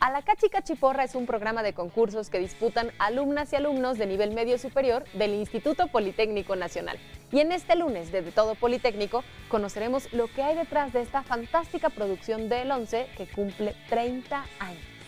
A la Cachi Cachiporra es un programa de concursos que disputan alumnas y alumnos de nivel medio superior del Instituto Politécnico Nacional. Y en este lunes de, de Todo Politécnico conoceremos lo que hay detrás de esta fantástica producción del 11 que cumple 30 años.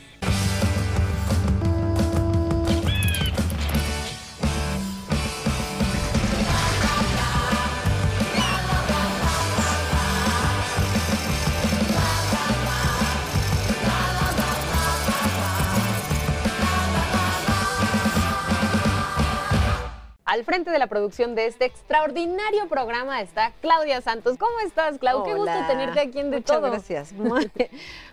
Al frente de la producción de este extraordinario programa está Claudia Santos. ¿Cómo estás, Clau? Qué gusto Hola. tenerte aquí en De Muchas Todo. gracias. Muy,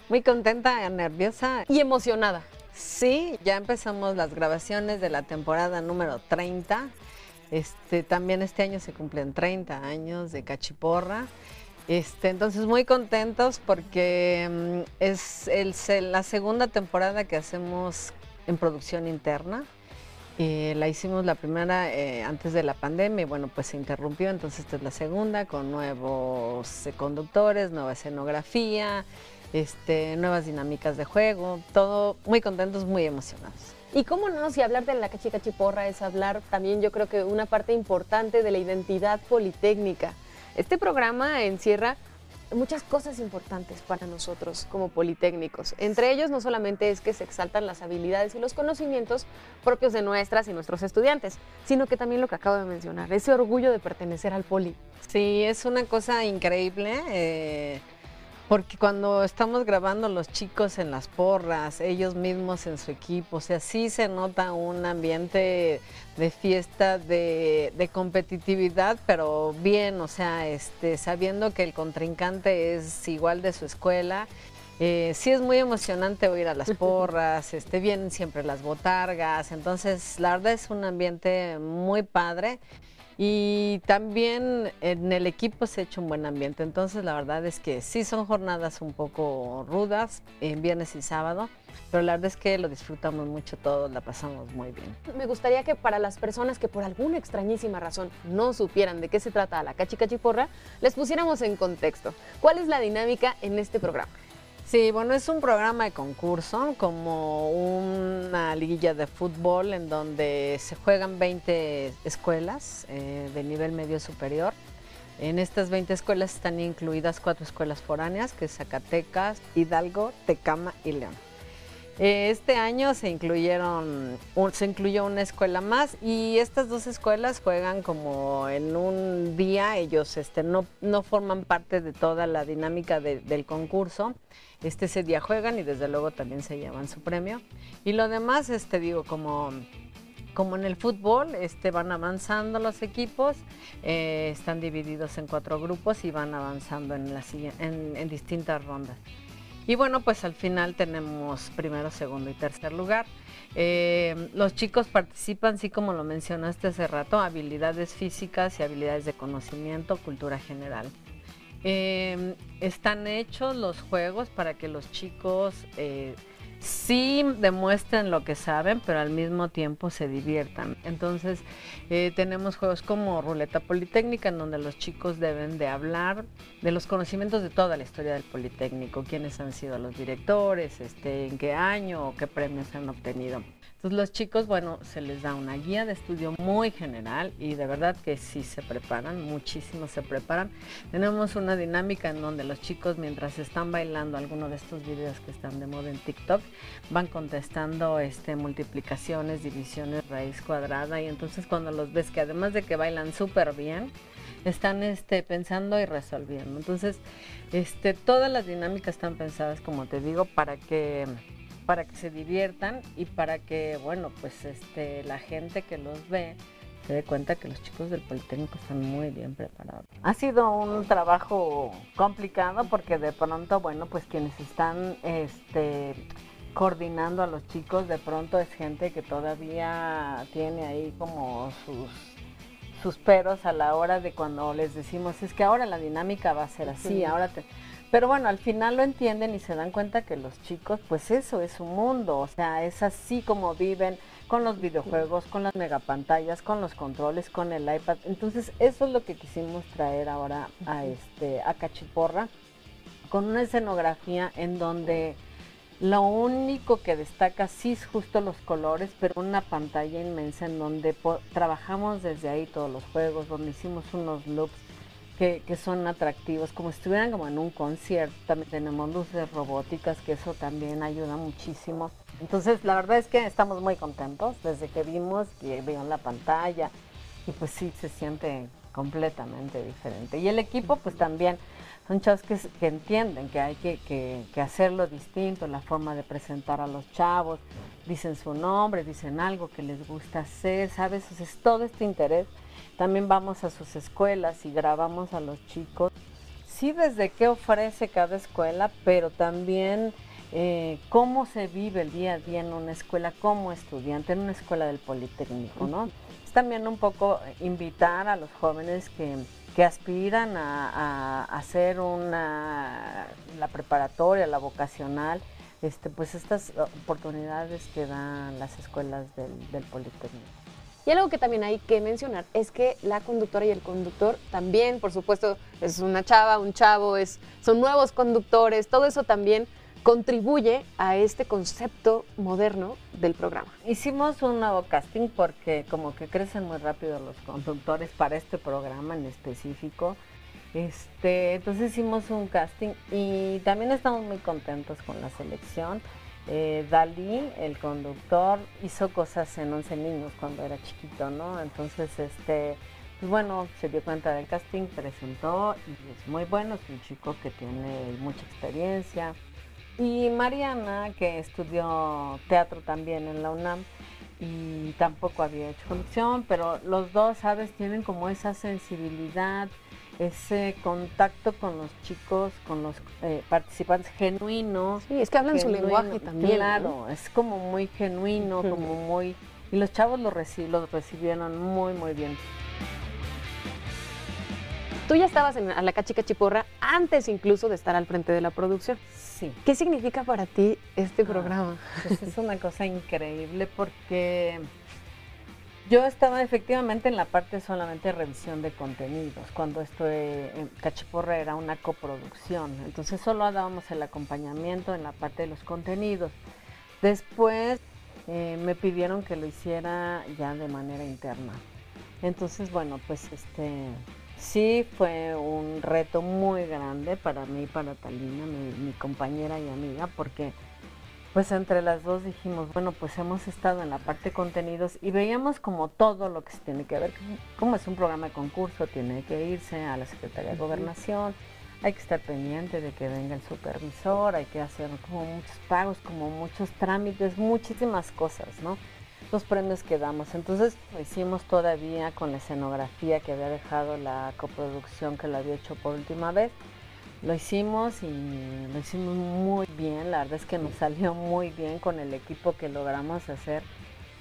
muy contenta, nerviosa. Y emocionada. Sí, ya empezamos las grabaciones de la temporada número 30. Este, también este año se cumplen 30 años de Cachiporra. Este, entonces muy contentos porque mm, es el la segunda temporada que hacemos en producción interna. Eh, la hicimos la primera eh, antes de la pandemia y bueno, pues se interrumpió, entonces esta es la segunda con nuevos eh, conductores, nueva escenografía, este, nuevas dinámicas de juego, todo muy contentos, muy emocionados. Y cómo no, si hablar de la Cachi Cachiporra es hablar también, yo creo que una parte importante de la identidad politécnica. Este programa encierra muchas cosas importantes para nosotros como politécnicos. Entre ellos no solamente es que se exaltan las habilidades y los conocimientos propios de nuestras y nuestros estudiantes, sino que también lo que acabo de mencionar, ese orgullo de pertenecer al poli. Sí, es una cosa increíble. eh, porque cuando estamos grabando los chicos en las porras, ellos mismos en su equipo, o sea, sí se nota un ambiente de fiesta, de, de competitividad, pero bien, o sea, este, sabiendo que el contrincante es igual de su escuela. Eh, sí es muy emocionante oír a las porras, este, vienen siempre las botargas, entonces la verdad es un ambiente muy padre. Y también en el equipo se ha hecho un buen ambiente. Entonces, la verdad es que sí son jornadas un poco rudas, en viernes y sábado, pero la verdad es que lo disfrutamos mucho todos, la pasamos muy bien. Me gustaría que para las personas que por alguna extrañísima razón no supieran de qué se trata la Cachi Cachiporra, les pusiéramos en contexto. ¿Cuál es la dinámica en este programa? Sí, bueno, es un programa de concurso, como una liguilla de fútbol en donde se juegan 20 escuelas eh, de nivel medio superior. En estas 20 escuelas están incluidas cuatro escuelas foráneas, que es Zacatecas, Hidalgo, Tecama y León. Eh, Este año se incluyeron, se incluyó una escuela más y estas dos escuelas juegan como en un día, ellos este, no, no forman parte de toda la dinámica de- del concurso. Este ese día juegan y desde luego también se llevan su premio. Y lo demás, este digo, como como en el fútbol, este, van avanzando los equipos, eh, están divididos en cuatro grupos y van avanzando en, la, en distintas rondas. Y bueno, pues al final tenemos primero, segundo y tercer lugar. Eh, los chicos participan, sí como lo mencionaste hace rato, habilidades físicas y habilidades de conocimiento, cultura general. Eh, están hechos los juegos para que los chicos eh, sí demuestren lo que saben, pero al mismo tiempo se diviertan. Entonces, eh, tenemos juegos como Ruleta Politécnica, en donde los chicos deben de hablar de los conocimientos de toda la historia del Politécnico, quiénes han sido los directores, este, en qué año qué premios han obtenido. Entonces los chicos, bueno, se les da una guía de estudio muy general y de verdad que sí se preparan, muchísimo se preparan. Tenemos una dinámica en donde los chicos mientras están bailando alguno de estos videos que están de moda en TikTok, van contestando este, multiplicaciones, divisiones, raíz cuadrada y entonces cuando los ves que además de que bailan súper bien, están este, pensando y resolviendo. Entonces, este, todas las dinámicas están pensadas, como te digo, para que para que se diviertan y para que, bueno, pues este, la gente que los ve se dé cuenta que los chicos del Politécnico están muy bien preparados. Ha sido un trabajo complicado porque de pronto, bueno, pues quienes están este, coordinando a los chicos, de pronto es gente que todavía tiene ahí como sus sus peros a la hora de cuando les decimos, es que ahora la dinámica va a ser así, Sí. ahora te... Pero bueno, al final lo entienden y se dan cuenta que los chicos, pues eso es su mundo, o sea, es así como viven con los videojuegos, con las megapantallas, con los controles, con el iPad. Entonces, eso es lo que quisimos traer ahora a este a Cachiporra con una escenografía en donde Lo único que destaca sí es justo los colores, pero una pantalla inmensa en donde trabajamos desde ahí todos los juegos, donde hicimos unos loops que, son atractivos, como si estuvieran como en un concierto. También tenemos luces robóticas, que eso también ayuda muchísimo. Entonces, la verdad es que estamos muy contentos desde que vimos que vieron la pantalla y pues sí se siente completamente diferente. Y el equipo pues también son chavos que, entienden que hay que, hacerlo distinto, la forma de presentar a los chavos, dicen su nombre, dicen algo que les gusta hacer, ¿sabes? es todo este interés. También vamos a sus escuelas y grabamos a los chicos. Sí, desde qué ofrece cada escuela, pero también eh, cómo se vive el día a día en una escuela como estudiante, en una escuela del Politécnico, ¿no? Es también un poco invitar a los jóvenes que aspiran a, hacer una, la preparatoria, la vocacional, este, pues estas oportunidades que dan las escuelas del, Politécnico. Y algo que también hay que mencionar es que la conductora y el conductor también, por supuesto, es una chava, un chavo, es, son nuevos conductores, todo eso también contribuye a este concepto moderno del programa. Hicimos un nuevo casting porque como que crecen muy rápido los conductores para este programa en específico. Este, entonces hicimos un casting y también estamos muy contentos con la selección. Eh, Dalí, el conductor, hizo cosas en 11 niños cuando era chiquito, ¿no? Entonces, este, pues bueno, se dio cuenta del casting, presentó y es muy bueno, es un chico que tiene mucha experiencia, y Mariana, que estudió teatro también en la UNAM y tampoco había hecho conducción, pero los dos, ¿sabes? Tienen como esa sensibilidad, ese contacto con los chicos, con los eh, participantes genuinos. Sí, es que hablan su lenguaje también. Claro, es como muy genuino, como muy... Y los chavos lo, recibieron muy, muy bien. Tú ya estabas en la Cachica Chiporra antes incluso de estar al frente de la producción. ¿Qué significa para ti este ah, programa? Pues es una cosa increíble porque yo estaba efectivamente en la parte solamente de revisión de contenidos, cuando estoy en Cachiporra era una coproducción, entonces solo dábamos el acompañamiento en la parte de los contenidos. Después eh, me pidieron que lo hiciera ya de manera interna. Entonces, bueno, pues este Sí, fue un reto muy grande para mí, para Talina, mi, compañera y amiga, porque pues entre las dos dijimos, bueno, pues hemos estado en la parte de contenidos y veíamos como todo lo que se tiene que ver, como es un programa de concurso, tiene que irse a la Secretaría de Gobernación, hay que estar pendiente de que venga el supervisor, hay que hacer como muchos pagos, como muchos trámites, muchísimas cosas, ¿no? los premios que damos. Entonces lo hicimos todavía con la escenografía que había dejado la coproducción que la había hecho por última vez. Lo hicimos y lo hicimos muy bien, la verdad es que nos salió muy bien con el equipo que logramos hacer.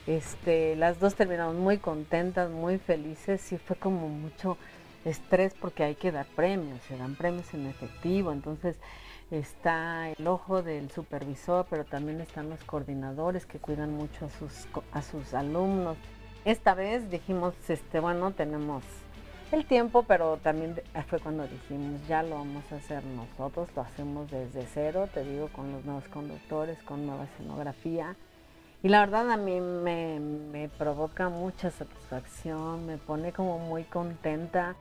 Este, las dos terminamos muy contentas, muy felices y fue como mucho estrés porque hay que dar premios, se dan premios en efectivo, entonces está el ojo del supervisor, pero también están los coordinadores que cuidan mucho a sus, a sus alumnos. Esta vez dijimos, este, bueno, tenemos el tiempo, pero también fue cuando dijimos, ya lo vamos a hacer nosotros, lo hacemos desde cero, te digo, con los nuevos conductores, con nueva escenografía. Y la verdad a mí me, me provoca mucha satisfacción, me pone como muy contenta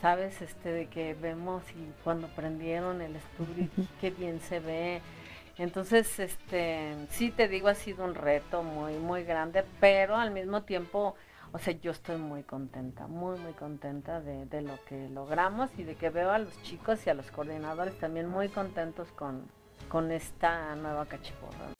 sabes, este, de que vemos y cuando prendieron el estudio, qué bien se ve. Entonces, este, sí te digo, ha sido un reto muy, muy grande, pero al mismo tiempo, o sea, yo estoy muy contenta, muy, muy contenta de, de lo que logramos y de que veo a los chicos y a los coordinadores también muy contentos con, con esta nueva cachiporra.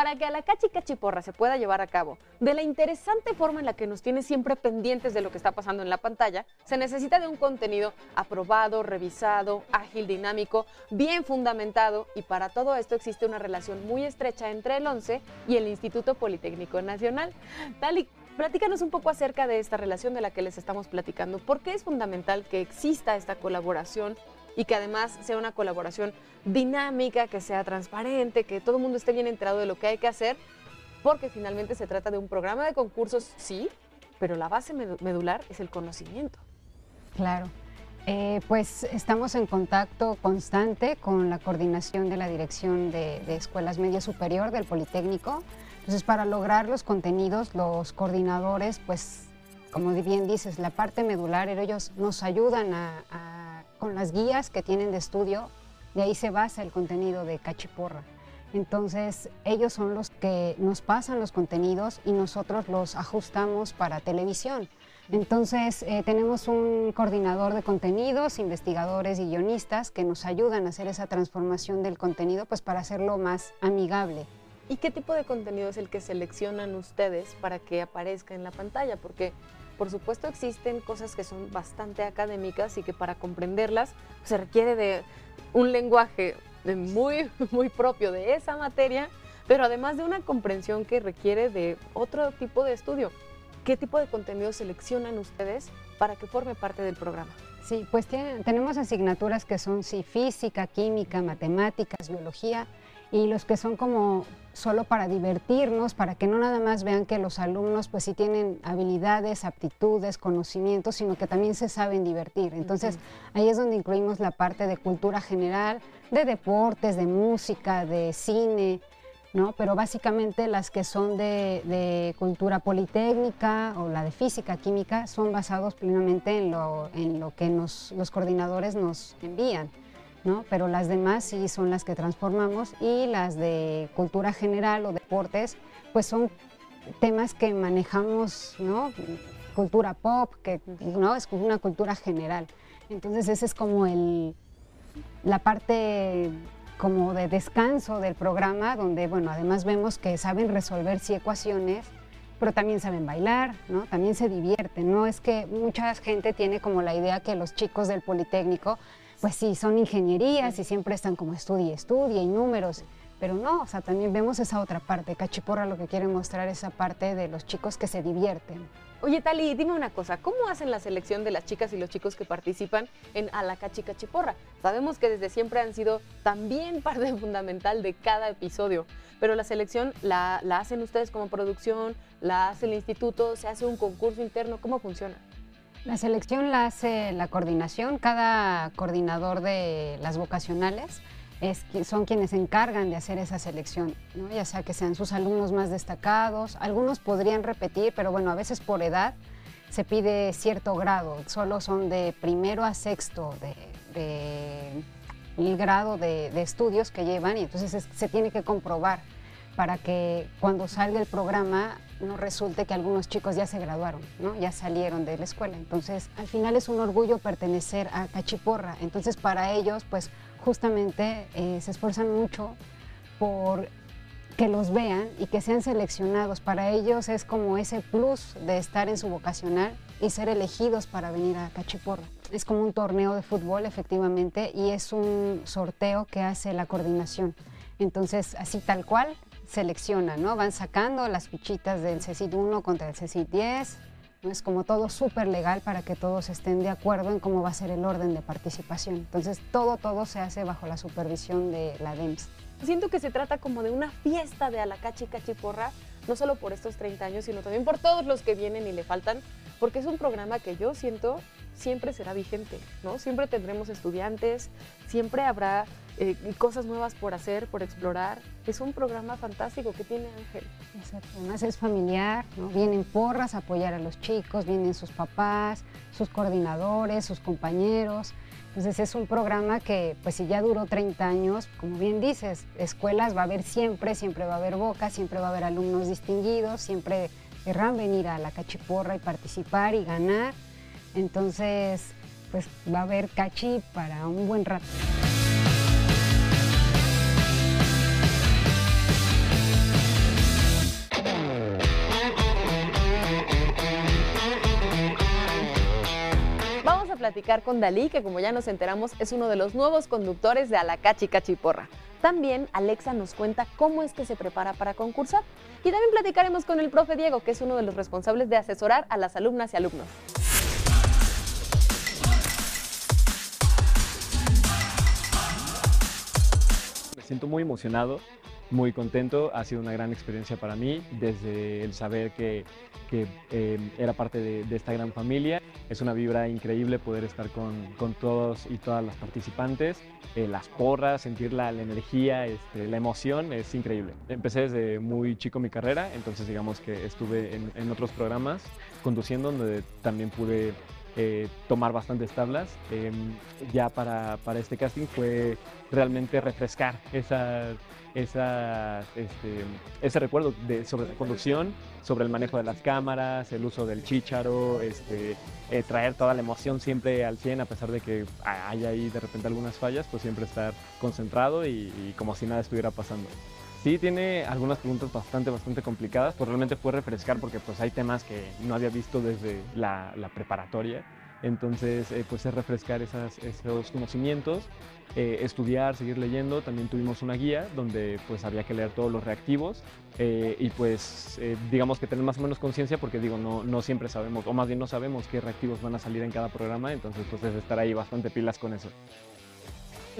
Para que la cachi cachiporra se pueda llevar a cabo de la interesante forma en la que nos tiene siempre pendientes de lo que está pasando en la pantalla, se necesita de un contenido aprobado, revisado, ágil, dinámico, bien fundamentado y para todo esto existe una relación muy estrecha entre el 11 y el Instituto Politécnico Nacional. Tali, platícanos un poco acerca de esta relación de la que les estamos platicando. ¿Por qué es fundamental que exista esta colaboración y que además sea una colaboración dinámica, que sea transparente, que todo el mundo esté bien enterado de lo que hay que hacer, porque finalmente se trata de un programa de concursos, sí, pero la base medular es el conocimiento. Claro. Eh, pues estamos en contacto constante con la coordinación de la Dirección de, Escuelas Media Superior del Politécnico. Entonces, para lograr los contenidos, los coordinadores, pues, como bien dices, la parte medular, ellos nos ayudan a, con las guías que tienen de estudio, de ahí se basa el contenido de Cachiporra. Entonces, ellos son los que nos pasan los contenidos y nosotros los ajustamos para televisión. Entonces, eh, tenemos un coordinador de contenidos, investigadores y guionistas que nos ayudan a hacer esa transformación del contenido pues para hacerlo más amigable. ¿Y qué tipo de contenido es el que seleccionan ustedes para que aparezca en la pantalla? Porque por supuesto existen cosas que son bastante académicas y que para comprenderlas se requiere de un lenguaje muy, muy propio de esa materia, pero además de una comprensión que requiere de otro tipo de estudio. ¿Qué tipo de contenido seleccionan ustedes para que forme parte del programa? Sí, pues tenemos asignaturas que son sí, física, química, matemáticas, biología, y los que son como solo para divertirnos, para que no nada más vean que los alumnos pues sí tienen habilidades, aptitudes, conocimientos, sino que también se saben divertir. Entonces ahí es donde incluimos la parte de cultura general, de deportes, de música, de cine, ¿no? Pero básicamente las que son de, cultura politécnica o la de física, química, son basados plenamente en lo, en lo que nos, los coordinadores nos envían. ¿No? Pero las demás sí son las que transformamos y las de cultura general o deportes, pues son temas que manejamos, ¿no? Cultura pop, que ¿no? es una cultura general. Entonces esa es como la parte como de descanso del programa, donde, bueno, además vemos que saben resolver sí ecuaciones, pero también saben bailar, ¿no? También se divierten, ¿no? Es que mucha gente tiene como la idea que los chicos del Politécnico, pues sí, son ingenierías y siempre están como estudia, estudia y números, pero no, o sea, también vemos esa otra parte. Cachiporra lo que quiere mostrar esa parte de los chicos que se divierten. Oye, Tali, dime una cosa, ¿cómo hacen la selección de las chicas y los chicos que participan en A la Cachica Chiporra? Sabemos que desde siempre han sido también parte fundamental de cada episodio, pero la selección la, hacen ustedes como producción, la hace el instituto, se hace un concurso interno, ¿cómo funciona? La selección la hace la coordinación, cada coordinador de las vocacionales es, son quienes se encargan de hacer esa selección, ya sea que sean sus alumnos más destacados, algunos podrían repetir, pero bueno, a veces por edad se pide cierto grado, solo son de primero a sexto de, el grado de, estudios que llevan y entonces se tiene que comprobar para que cuando salga el programa no resulte que algunos chicos ya se graduaron, ¿no? ya salieron de la escuela. Entonces, al final es un orgullo pertenecer a Cachiporra. Entonces, para ellos, pues justamente eh, se esfuerzan mucho por que los vean y que sean seleccionados. Para ellos es como ese plus de estar en su vocacional y ser elegidos para venir a Cachiporra. Es como un torneo de fútbol, efectivamente, y es un sorteo que hace la coordinación. Entonces, así tal cual, seleccionan, ¿no? Van sacando las fichitas del CECIT 1 contra el CECIT 10, es como todo súper legal para que todos estén de acuerdo en cómo va a ser el orden de participación. Entonces, todo, todo se hace bajo la supervisión de la DEMS. Siento que se trata como de una fiesta de Alacachi Cachiporra, no solo por estos 30 años, sino también por todos los que vienen y le faltan, porque es un programa que yo siento siempre será vigente, ¿no? Siempre tendremos estudiantes, siempre habrá eh, cosas nuevas por hacer, por explorar. Es un programa fantástico que tiene Ángel. Exacto, además es familiar, vienen porras a apoyar a los chicos, vienen sus papás, sus coordinadores, sus compañeros. Entonces es un programa que, pues si ya duró 30 años, como bien dices, escuelas va a haber siempre, siempre va a haber boca, siempre va a haber alumnos distinguidos, siempre querrán venir a la cachiporra y participar y ganar. Entonces, pues va a haber cachi para un buen rato. Vamos a platicar con Dalí, que como ya nos enteramos es uno de los nuevos conductores de Alacachi Cachiporra. También Alexa nos cuenta cómo es que se prepara para concursar. Y también platicaremos con el profe Diego, que es uno de los responsables de asesorar a las alumnas y alumnos. Siento muy emocionado, muy contento. Ha sido una gran experiencia para mí, desde el saber que, que eh, era parte de, esta gran familia. Es una vibra increíble poder estar con, todos y todas las participantes, eh, las porras, sentir la, energía, este, la emoción, es increíble. Empecé desde muy chico mi carrera, entonces digamos que estuve en, en otros programas conduciendo donde también pude eh, tomar bastantes tablas. Em, ya para, para, este casting fue realmente refrescar esa, esa, este, ese recuerdo de, sobre la conducción, sobre el manejo de las cámaras, el uso del chícharo, este, eh, traer toda la emoción siempre al 100 a pesar de que haya ahí de repente algunas fallas, pues siempre estar concentrado y como si nada estuviera pasando. Sí, tiene algunas preguntas bastante, bastante complicadas, pues realmente fue refrescar porque pues hay temas que no había visto desde la, preparatoria. Entonces, eh, pues es refrescar esos conocimientos, eh, estudiar, seguir leyendo. También tuvimos una guía donde pues había que leer todos los reactivos eh, y pues digamos que tener más o menos conciencia porque digo, no, no siempre sabemos, o más bien no sabemos qué reactivos van a salir en cada programa, entonces pues es estar ahí bastante pilas con eso.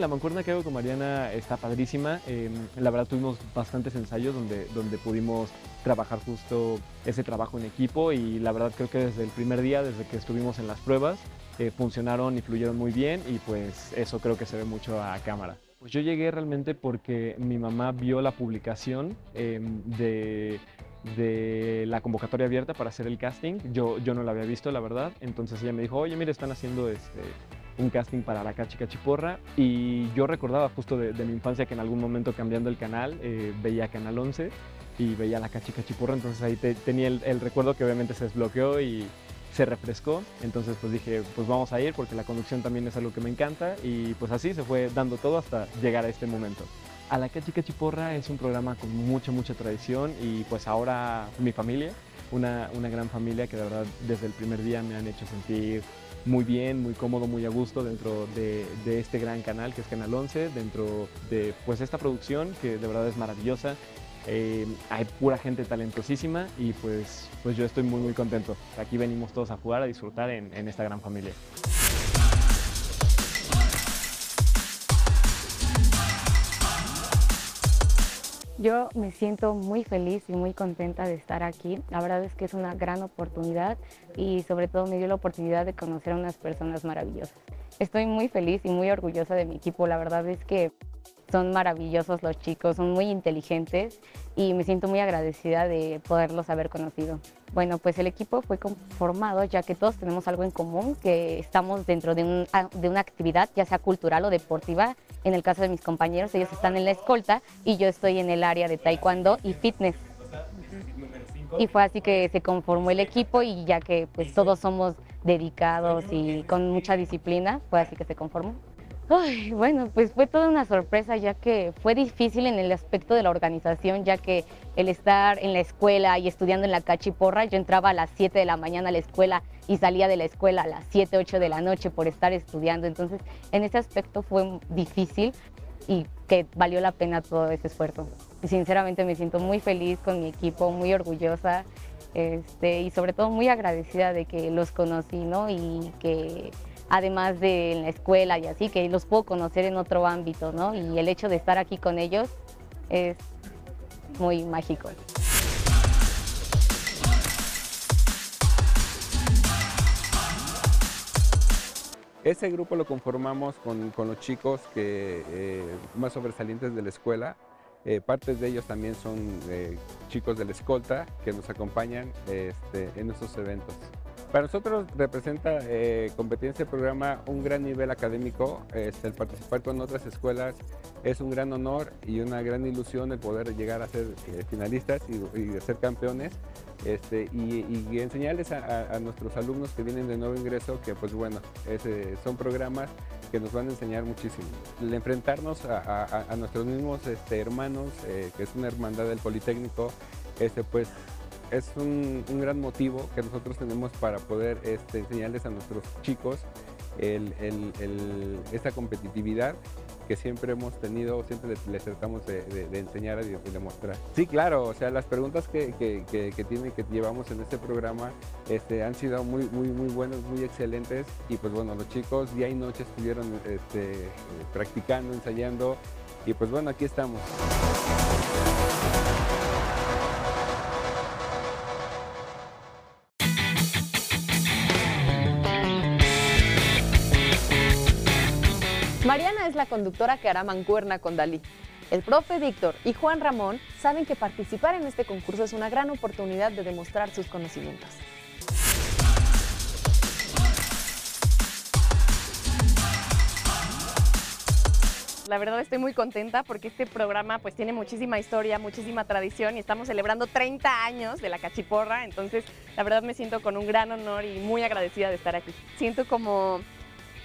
La mancuerna que hago con Mariana está padrísima. Em, la verdad tuvimos bastantes ensayos donde, donde pudimos trabajar justo ese trabajo en equipo y la verdad creo que desde el primer día, desde que estuvimos en las pruebas, eh, funcionaron y fluyeron muy bien y pues eso creo que se ve mucho a cámara. Pues yo llegué realmente porque mi mamá vio la publicación em, de, de la convocatoria abierta para hacer el casting. Yo, yo no la había visto, la verdad. Entonces ella me dijo, oye, mire, están haciendo este, un casting para la Cachica Chiporra y yo recordaba justo de, mi infancia que en algún momento cambiando el canal eh, veía Canal 11 y veía la Cachica Chiporra, entonces ahí tenía el, recuerdo que obviamente se desbloqueó y se refrescó, entonces pues dije pues vamos a ir porque la conducción también es algo que me encanta y pues así se fue dando todo hasta llegar a este momento. A la Cachica Chiporra es un programa con mucha, mucha tradición y pues ahora mi familia, una, una gran familia que de verdad desde el primer día me han hecho sentir muy bien, muy cómodo, muy a gusto dentro de, este gran canal que es Canal 11, dentro de pues esta producción que de verdad es maravillosa. Eh, hay pura gente talentosísima y pues, pues yo estoy muy muy contento. Aquí venimos todos a jugar, a disfrutar en esta gran familia. Yo me siento muy feliz y muy contenta de estar aquí. La verdad es que es una gran oportunidad y sobre todo me dio la oportunidad de conocer a unas personas maravillosas. Estoy muy feliz y muy orgullosa de mi equipo. La verdad es que son maravillosos los chicos, son muy inteligentes y me siento muy agradecida de poderlos haber conocido. Bueno, pues el equipo fue conformado ya que todos tenemos algo en común, que estamos dentro de, de una actividad, ya sea cultural o deportiva. En el caso de mis compañeros, ellos están en la escolta y yo estoy en el área de taekwondo y fitness. Y fue así que se conformó el equipo y ya que pues todos somos dedicados y con mucha disciplina, fue así que se conformó. Ay, bueno, pues fue toda una sorpresa ya que fue difícil en el aspecto de la organización, ya que el estar en la escuela y estudiando en la cachiporra, yo entraba a las 7 de la mañana a la escuela y salía de la escuela a las 7, 8 de la noche por estar estudiando. Entonces, en ese aspecto fue difícil y que valió la pena todo ese esfuerzo. Sinceramente me siento muy feliz con mi equipo, muy orgullosa este, y sobre todo muy agradecida de que los conocí ¿no? y que además de en la escuela y así, que los puedo conocer en otro ámbito, ¿no? Y el hecho de estar aquí con ellos es muy mágico. Ese grupo lo conformamos con, los chicos que, eh, más sobresalientes de la escuela. Eh, partes de ellos también son eh, chicos de la escolta que nos acompañan este, en estos eventos. Para nosotros representa eh, competencia de programa un gran nivel académico. Este, el participar con otras escuelas es un gran honor y una gran ilusión el poder llegar a ser eh, finalistas y, ser campeones. Este, y, enseñarles a, nuestros alumnos que vienen de nuevo ingreso que pues bueno, eh, son programas que nos van a enseñar muchísimo. El enfrentarnos a, nuestros mismos este, hermanos, que es una hermandad del Politécnico, este, pues es un, gran motivo que nosotros tenemos para poder este, enseñarles a nuestros chicos esta competitividad que siempre hemos tenido, siempre les, tratamos de, enseñar y de, demostrar. Sí, claro, o sea, las preguntas que, que, tiene, que llevamos en este programa este, han sido muy, muy, muy buenas, muy excelentes y pues bueno, los chicos día y noche estuvieron este, practicando, ensayando y pues bueno, aquí estamos. La conductora que hará mancuerna con Dalí. El profe Víctor y Juan Ramón saben que participar en este concurso es una gran oportunidad de demostrar sus conocimientos. La verdad estoy muy contenta porque este programa pues tiene muchísima historia, muchísima tradición y estamos celebrando 30 años de la cachiporra, entonces la verdad me siento con un gran honor y muy agradecida de estar aquí. Siento como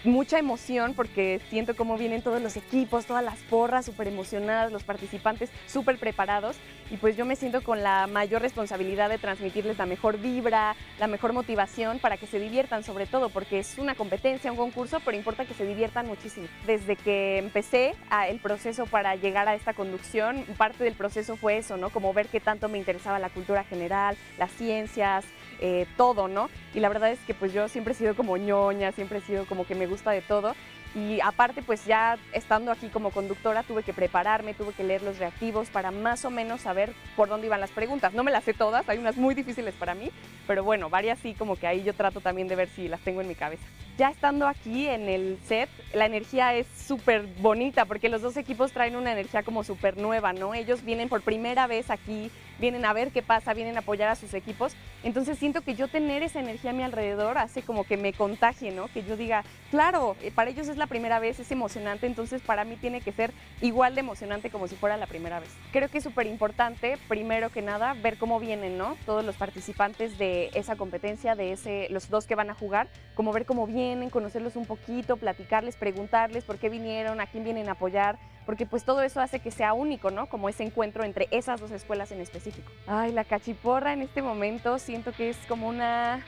mucha emoción porque siento cómo vienen todos los equipos, todas las porras súper emocionadas, los participantes súper preparados y pues yo me siento con la mayor responsabilidad de transmitirles la mejor vibra, la mejor motivación para que se diviertan sobre todo porque es una competencia, un concurso, pero importa que se diviertan muchísimo. Desde que empecé el proceso para llegar a esta conducción, parte del proceso fue eso, ¿no? Como ver qué tanto me interesaba la cultura general, las ciencias, eh, todo, ¿no? Y la verdad es que pues yo siempre he sido como ñoña, siempre he sido como que me gusta de todo. Y aparte, pues ya estando aquí como conductora, tuve que prepararme, tuve que leer los reactivos para más o menos saber por dónde iban las preguntas. No me las sé todas, hay unas muy difíciles para mí, pero bueno, varias sí, como que ahí yo trato también de ver si las tengo en mi cabeza. Ya estando aquí en el set, la energía es súper bonita porque los dos equipos traen una energía como súper nueva, ¿no? Ellos vienen por primera vez aquí, vienen a ver qué pasa, vienen a apoyar a sus equipos. Entonces siento que yo tener esa energía a mi alrededor hace como que me contagie, ¿no? Que yo diga, claro, eh, para ellos es la primera vez, es emocionante, entonces para mí tiene que ser igual de emocionante como si fuera la primera vez. Creo que es súper importante, primero que nada, ver cómo vienen, ¿no? Todos los participantes de esa competencia, de ese, los dos que van a jugar, como ver cómo vienen conocerlos un poquito, platicarles, preguntarles por qué vinieron, a quién vienen a apoyar, porque pues todo eso hace que sea único, ¿no? Como ese encuentro entre esas dos escuelas en específico. Ay, la cachiporra en este momento siento que es como una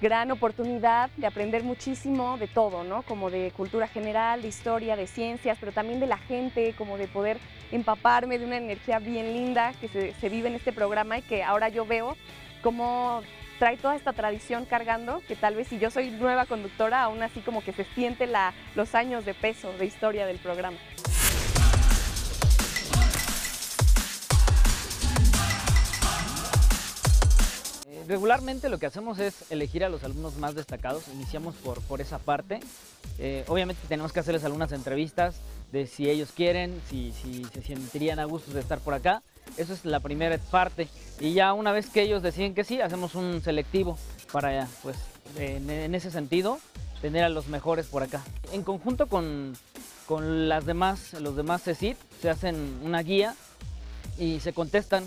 gran oportunidad de aprender muchísimo de todo, ¿no? Como de cultura general, de historia, de ciencias, pero también de la gente, como de poder empaparme de una energía bien linda que se, se vive en este programa y que ahora yo veo como trae toda esta tradición cargando, que tal vez si yo soy nueva conductora, aún así como que se siente la, los años de peso de historia del programa. Eh, regularmente lo que hacemos es elegir a los alumnos más destacados, iniciamos por, por esa parte. Eh, obviamente tenemos que hacerles algunas entrevistas de si ellos quieren, si, si se sentirían a gusto de estar por acá. Eso es la primera parte. Y ya una vez que ellos deciden que sí, hacemos un selectivo para, pues, en, ese sentido, tener a los mejores por acá. En conjunto con, con las demás, los demás CECIT, se hacen una guía y se contestan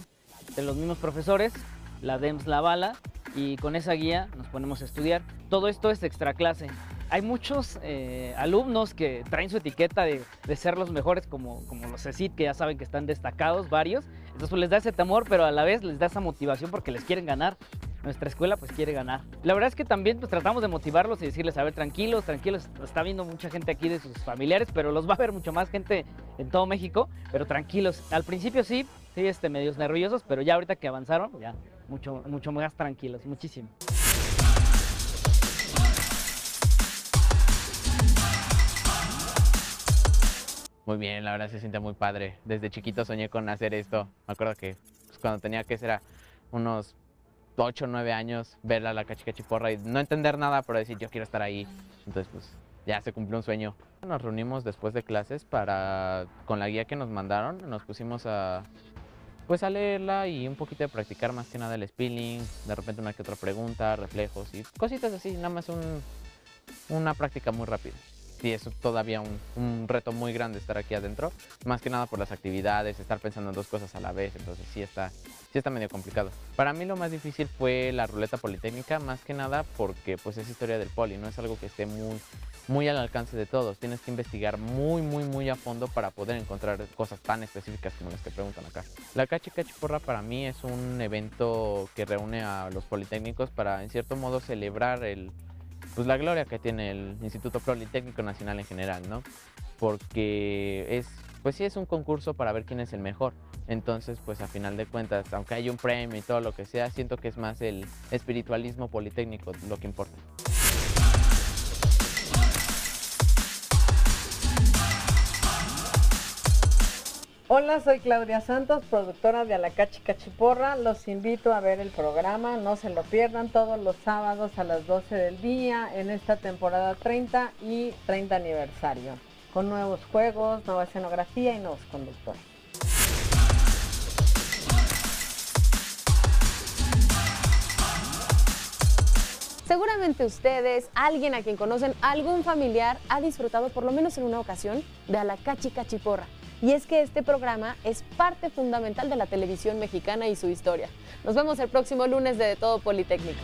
de los mismos profesores, la DEMS la bala, y con esa guía nos ponemos a estudiar. Todo esto es extra clase hay muchos eh, alumnos que traen su etiqueta de, ser los mejores, como, como los CECIT, que ya saben que están destacados, varios. Entonces pues, les da ese temor, pero a la vez les da esa motivación porque les quieren ganar. Nuestra escuela pues quiere ganar. La verdad es que también pues tratamos de motivarlos y decirles, a ver, tranquilos, tranquilos, está viendo mucha gente aquí de sus familiares, pero los va a ver mucho más gente en todo México, pero tranquilos. Al principio sí, sí, este, medios nerviosos, pero ya ahorita que avanzaron, ya mucho, mucho más tranquilos, muchísimo. Muy bien, la verdad se siente muy padre. Desde chiquito soñé con hacer esto. Me acuerdo que pues, cuando tenía que ser unos 8 o 9 años, ver a la cachicachiporra y no entender nada, pero decir yo quiero estar ahí. Entonces, pues ya se cumplió un sueño. Nos reunimos después de clases para, con la guía que nos mandaron, nos pusimos a, pues a leerla y un poquito de practicar más que nada el spilling, de repente una que otra pregunta, reflejos y cositas así, nada más un, una práctica muy rápida sí es todavía un, reto muy grande estar aquí adentro, más que nada por las actividades, estar pensando en dos cosas a la vez, entonces sí está, sí está medio complicado. Para mí lo más difícil fue la ruleta politécnica, más que nada porque pues es historia del poli, no es algo que esté muy, muy al alcance de todos, tienes que investigar muy, muy, muy a fondo para poder encontrar cosas tan específicas como las que preguntan acá. La Cachi Cachiporra para mí es un evento que reúne a los politécnicos para en cierto modo celebrar el pues la gloria que tiene el Instituto Politécnico Nacional en general, ¿no? Porque es, pues sí es un concurso para ver quién es el mejor. Entonces, pues a final de cuentas, aunque hay un premio y todo lo que sea, siento que es más el espiritualismo politécnico lo que importa. Hola, soy Claudia Santos, productora de Alacachi Cachiporra. Los invito a ver el programa, no se lo pierdan todos los sábados a las 12 del día en esta temporada 30 y 30 aniversario. con nuevos juegos, nueva escenografía y nuevos conductores. Seguramente ustedes, alguien a quien conocen, algún familiar ha disfrutado por lo menos en una ocasión de Alacachi Cachiporra. Y es que este programa es parte fundamental de la televisión mexicana y su historia. Nos vemos el próximo lunes de, de Todo Politécnico.